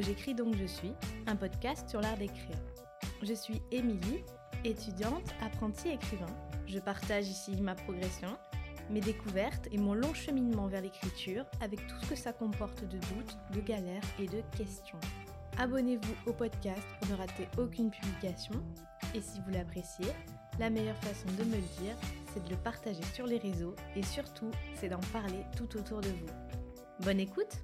J'écris donc je suis, un podcast sur l'art d'écrire. Je suis Émilie, étudiante, apprentie écrivain. Je partage ici ma progression, mes découvertes et mon long cheminement vers l'écriture avec tout ce que ça comporte de doutes, de galères et de questions. Abonnez-vous au podcast pour ne rater aucune publication. Et si vous l'appréciez, la meilleure façon de me le dire, c'est de le partager sur les réseaux et surtout, c'est d'en parler tout autour de vous. Bonne écoute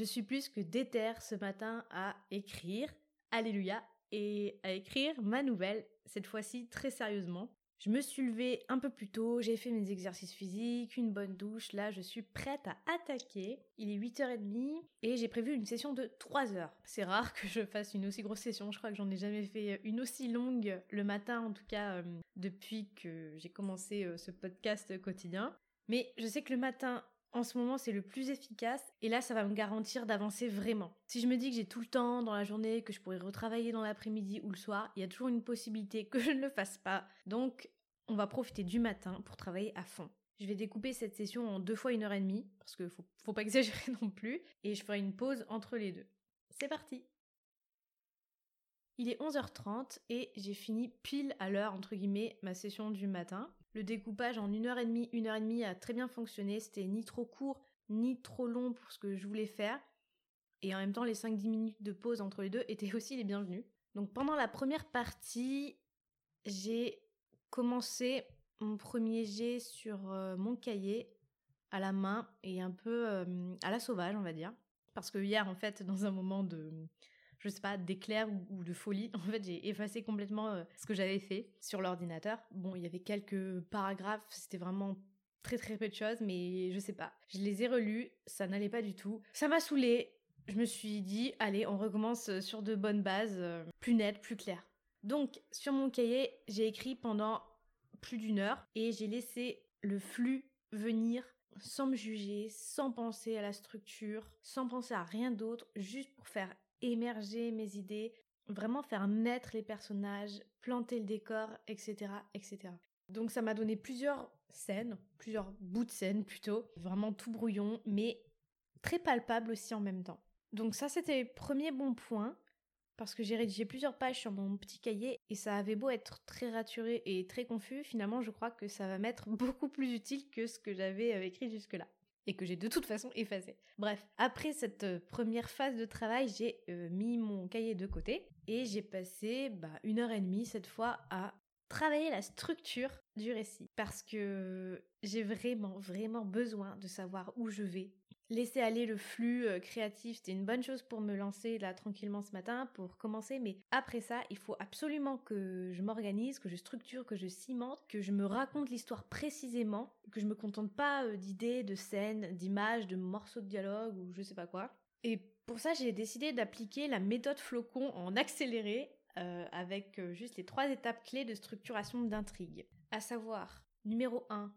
Je suis plus que déterre ce matin à écrire, alléluia, et à écrire ma nouvelle, cette fois-ci très sérieusement. Je me suis levée un peu plus tôt, j'ai fait mes exercices physiques, une bonne douche, là je suis prête à attaquer. Il est 8h30 et j'ai prévu une session de 3 heures. C'est rare que je fasse une aussi grosse session, je crois que j'en ai jamais fait une aussi longue le matin en tout cas euh, depuis que j'ai commencé euh, ce podcast quotidien. Mais je sais que le matin, en ce moment, c'est le plus efficace et là, ça va me garantir d'avancer vraiment. Si je me dis que j'ai tout le temps dans la journée, que je pourrais retravailler dans l'après-midi ou le soir, il y a toujours une possibilité que je ne le fasse pas. Donc, on va profiter du matin pour travailler à fond. Je vais découper cette session en deux fois une heure et demie, parce qu'il faut, faut pas exagérer non plus, et je ferai une pause entre les deux. C'est parti Il est 11h30 et j'ai fini pile à l'heure, entre guillemets, ma session du matin. Le découpage en une heure et demie, une heure et demie a très bien fonctionné, c'était ni trop court, ni trop long pour ce que je voulais faire. Et en même temps, les 5-10 minutes de pause entre les deux étaient aussi les bienvenus. Donc pendant la première partie, j'ai commencé mon premier jet sur euh, mon cahier à la main et un peu euh, à la sauvage, on va dire. Parce que hier, en fait, dans un moment de, je sais pas, d'éclair ou, de folie, en fait, j'ai effacé complètement euh, ce que j'avais fait sur l'ordinateur. Bon, il y avait quelques paragraphes, c'était vraiment très très peu de choses, mais je sais pas. Je les ai relus, ça n'allait pas du tout. Ça m'a saoulé. Je me suis dit, allez, on recommence sur de bonnes bases, plus nettes, plus claires. Donc, sur mon cahier, j'ai écrit pendant plus d'une heure et j'ai laissé le flux venir sans me juger, sans penser à la structure, sans penser à rien d'autre, juste pour faire émerger mes idées, vraiment faire naître les personnages, planter le décor, etc., etc. Donc ça m'a donné plusieurs scènes, plusieurs bouts de scènes plutôt, vraiment tout brouillon, mais très palpable aussi en même temps. Donc ça c'était le premier bon point parce que j'ai rédigé plusieurs pages sur mon petit cahier et ça avait beau être très raturé et très confus, finalement je crois que ça va m'être beaucoup plus utile que ce que j'avais euh, écrit jusque-là et que j'ai de toute façon effacé. Bref, après cette euh, première phase de travail, j'ai euh, mis mon cahier de côté et j'ai passé bah, une heure et demie cette fois à travailler la structure du récit parce que j'ai vraiment vraiment besoin de savoir où je vais laisser aller le flux euh, créatif, c'était une bonne chose pour me lancer là tranquillement ce matin, pour commencer, mais après ça, il faut absolument que je m'organise, que je structure, que je cimente, que je me raconte l'histoire précisément, que je me contente pas euh, d'idées, de scènes, d'images, de morceaux de dialogue ou je sais pas quoi. Et pour ça, j'ai décidé d'appliquer la méthode flocon en accéléré euh, avec juste les trois étapes clés de structuration d'intrigue. À savoir, numéro 1,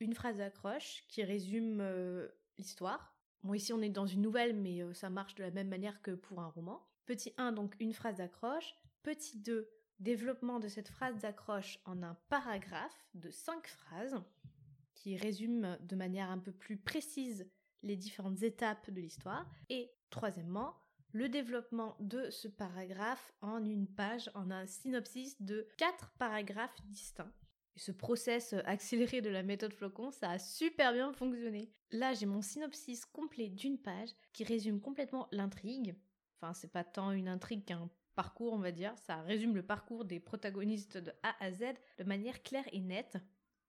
une phrase d'accroche qui résume l'histoire. Bon, ici on est dans une nouvelle, mais euh, ça marche de la même manière que pour un roman. Petit 1, donc une phrase d'accroche. Petit 2, développement de cette phrase d'accroche en un paragraphe de 5 phrases qui résume de manière un peu plus précise les différentes étapes de l'histoire. Et troisièmement, le développement de ce paragraphe en une page, en un synopsis de 4 paragraphes distincts ce process euh, accéléré de la méthode flocon, ça a super bien fonctionné. Là, j'ai mon synopsis complet d'une page qui résume complètement l'intrigue. Enfin, c'est pas tant une intrigue qu'un parcours, on va dire. Ça résume le parcours des protagonistes de A à Z de manière claire et nette.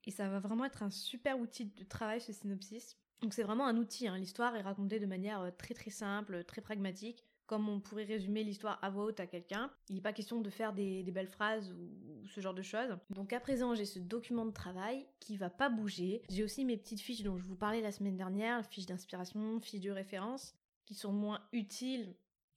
Et ça va vraiment être un super outil de travail, ce synopsis. Donc c'est vraiment un outil, hein. l'histoire est racontée de manière euh, très très simple, très pragmatique on pourrait résumer l'histoire à voix haute à quelqu'un. Il n'est pas question de faire des, belles phrases ou, ce genre de choses. Donc à présent, j'ai ce document de travail qui va pas bouger. J'ai aussi mes petites fiches dont je vous parlais la semaine dernière, fiches d'inspiration, fiches de référence, qui sont moins utiles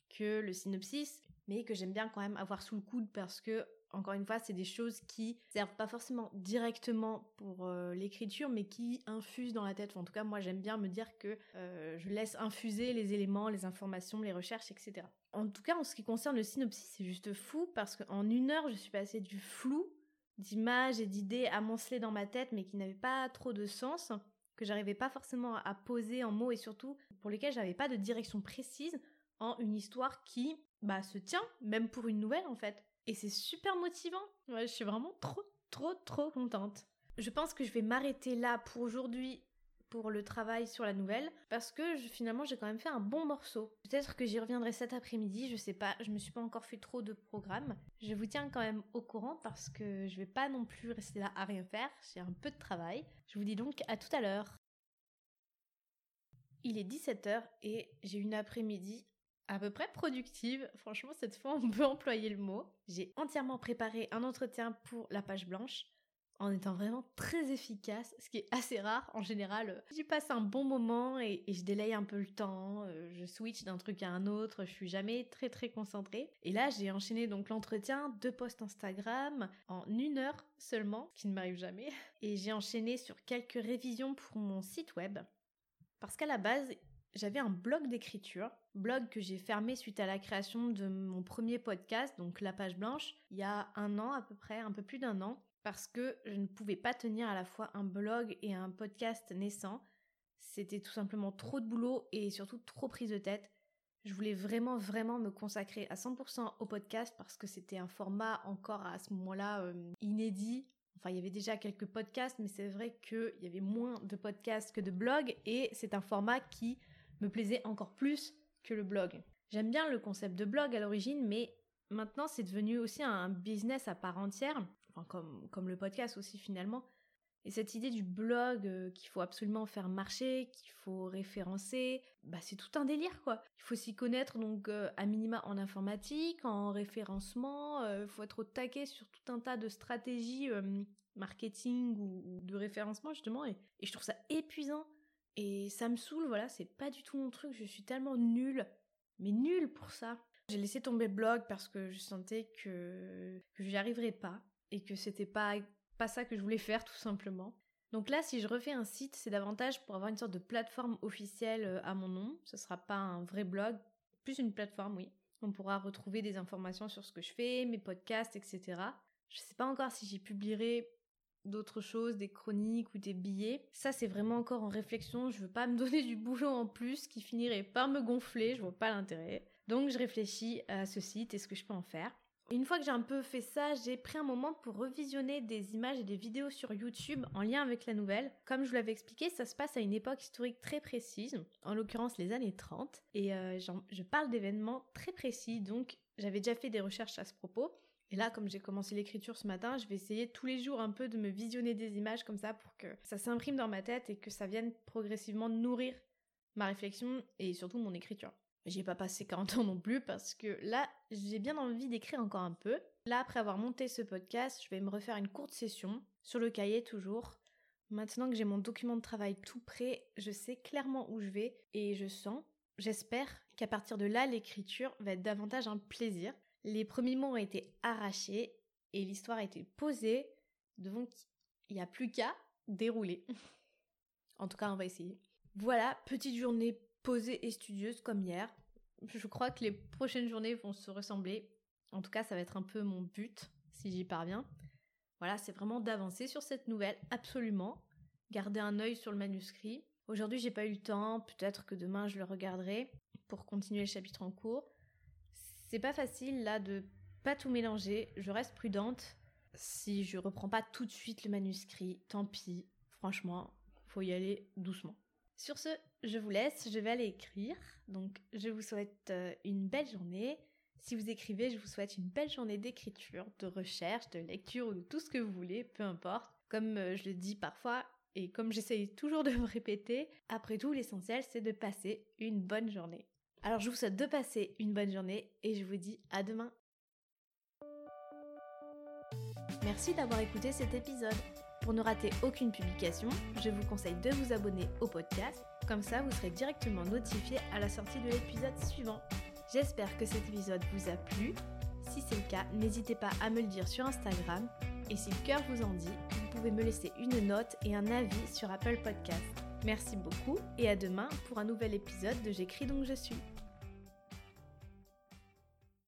que le synopsis, mais que j'aime bien quand même avoir sous le coude parce que encore une fois, c'est des choses qui servent pas forcément directement pour euh, l'écriture, mais qui infusent dans la tête. en tout cas, moi, j'aime bien me dire que euh, je laisse infuser les éléments, les informations, les recherches, etc. En tout cas, en ce qui concerne le synopsis, c'est juste fou parce qu'en une heure, je suis passée du flou d'images et d'idées amoncelées dans ma tête, mais qui n'avaient pas trop de sens, que j'arrivais pas forcément à poser en mots et surtout pour lesquels j'avais pas de direction précise en une histoire qui bah se tient même pour une nouvelle en fait. Et c'est super motivant. Je suis vraiment trop trop trop contente. Je pense que je vais m'arrêter là pour aujourd'hui pour le travail sur la nouvelle parce que finalement j'ai quand même fait un bon morceau. Peut-être que j'y reviendrai cet après-midi, je sais pas, je me suis pas encore fait trop de programme. Je vous tiens quand même au courant parce que je vais pas non plus rester là à rien faire, j'ai un peu de travail. Je vous dis donc à tout à l'heure. Il est 17h et j'ai une après-midi à peu près productive. Franchement, cette fois, on peut employer le mot. J'ai entièrement préparé un entretien pour la page blanche en étant vraiment très efficace, ce qui est assez rare. En général, euh, j'y passe un bon moment et, je délaye un peu le temps, euh, je switch d'un truc à un autre, je suis jamais très très concentrée. Et là, j'ai enchaîné donc l'entretien, deux posts Instagram en une heure seulement, ce qui ne m'arrive jamais. Et j'ai enchaîné sur quelques révisions pour mon site web. Parce qu'à la base, j'avais un blog d'écriture, blog que j'ai fermé suite à la création de mon premier podcast, donc La Page Blanche, il y a un an à peu près, un peu plus d'un an parce que je ne pouvais pas tenir à la fois un blog et un podcast naissant. C'était tout simplement trop de boulot et surtout trop prise de tête. Je voulais vraiment vraiment me consacrer à 100% au podcast parce que c'était un format encore à ce moment-là euh, inédit. Enfin, il y avait déjà quelques podcasts, mais c'est vrai qu'il y avait moins de podcasts que de blogs et c'est un format qui me plaisait encore plus que le blog. J'aime bien le concept de blog à l'origine, mais maintenant c'est devenu aussi un business à part entière comme, comme le podcast aussi finalement. Et cette idée du blog euh, qu'il faut absolument faire marcher, qu'il faut référencer, bah c'est tout un délire quoi. Il faut s'y connaître donc euh, à minima en informatique, en référencement, il euh, faut être au taquet sur tout un tas de stratégies marketing ou, de référencement justement et, et, je trouve ça épuisant et ça me saoule voilà, c'est pas du tout mon truc, je suis tellement nulle, mais nulle pour ça. J'ai laissé tomber blog parce que je sentais que, que j'y arriverais pas et que c'était pas, pas ça que je voulais faire tout simplement. Donc là, si je refais un site, c'est davantage pour avoir une sorte de plateforme officielle euh, à mon nom. Ce sera pas un vrai blog, plus une plateforme, oui. On pourra retrouver des informations sur ce que je fais, mes podcasts, etc. Je sais pas encore si j'y publierai d'autres choses, des chroniques ou des billets. Ça, c'est vraiment encore en réflexion. Je veux pas me donner du boulot en plus qui finirait par me gonfler. Je vois pas l'intérêt. Donc, je réfléchis à ce site et ce que je peux en faire. Une fois que j'ai un peu fait ça, j'ai pris un moment pour revisionner des images et des vidéos sur YouTube en lien avec la nouvelle. Comme je vous l'avais expliqué, ça se passe à une époque historique très précise, en l'occurrence les années 30, et euh, je parle d'événements très précis, donc j'avais déjà fait des recherches à ce propos. Et là, comme j'ai commencé l'écriture ce matin, je vais essayer tous les jours un peu de me visionner des images comme ça pour que ça s'imprime dans ma tête et que ça vienne progressivement nourrir ma réflexion et surtout mon écriture. J'ai pas passé 40 ans non plus parce que là, j'ai bien envie d'écrire encore un peu. Là, après avoir monté ce podcast, je vais me refaire une courte session sur le cahier toujours. Maintenant que j'ai mon document de travail tout prêt, je sais clairement où je vais et je sens, j'espère qu'à partir de là, l'écriture va être davantage un plaisir. Les premiers mots ont été arrachés et l'histoire a été posée, donc il n'y a plus qu'à dérouler. en tout cas, on va essayer. Voilà, petite journée posée et studieuse comme hier. Je crois que les prochaines journées vont se ressembler. En tout cas, ça va être un peu mon but, si j'y parviens. Voilà, c'est vraiment d'avancer sur cette nouvelle, absolument. Garder un œil sur le manuscrit. Aujourd'hui, j'ai pas eu le temps, peut-être que demain je le regarderai pour continuer le chapitre en cours. C'est pas facile là de pas tout mélanger, je reste prudente. Si je reprends pas tout de suite le manuscrit, tant pis. Franchement, faut y aller doucement. Sur ce, je vous laisse, je vais aller écrire. Donc, je vous souhaite euh, une belle journée. Si vous écrivez, je vous souhaite une belle journée d'écriture, de recherche, de lecture ou de tout ce que vous voulez, peu importe. Comme euh, je le dis parfois et comme j'essaye toujours de me répéter, après tout, l'essentiel, c'est de passer une bonne journée. Alors, je vous souhaite de passer une bonne journée et je vous dis à demain. Merci d'avoir écouté cet épisode. Pour ne rater aucune publication, je vous conseille de vous abonner au podcast, comme ça vous serez directement notifié à la sortie de l'épisode suivant. J'espère que cet épisode vous a plu. Si c'est le cas, n'hésitez pas à me le dire sur Instagram. Et si le cœur vous en dit, vous pouvez me laisser une note et un avis sur Apple Podcast. Merci beaucoup et à demain pour un nouvel épisode de J'écris donc je suis.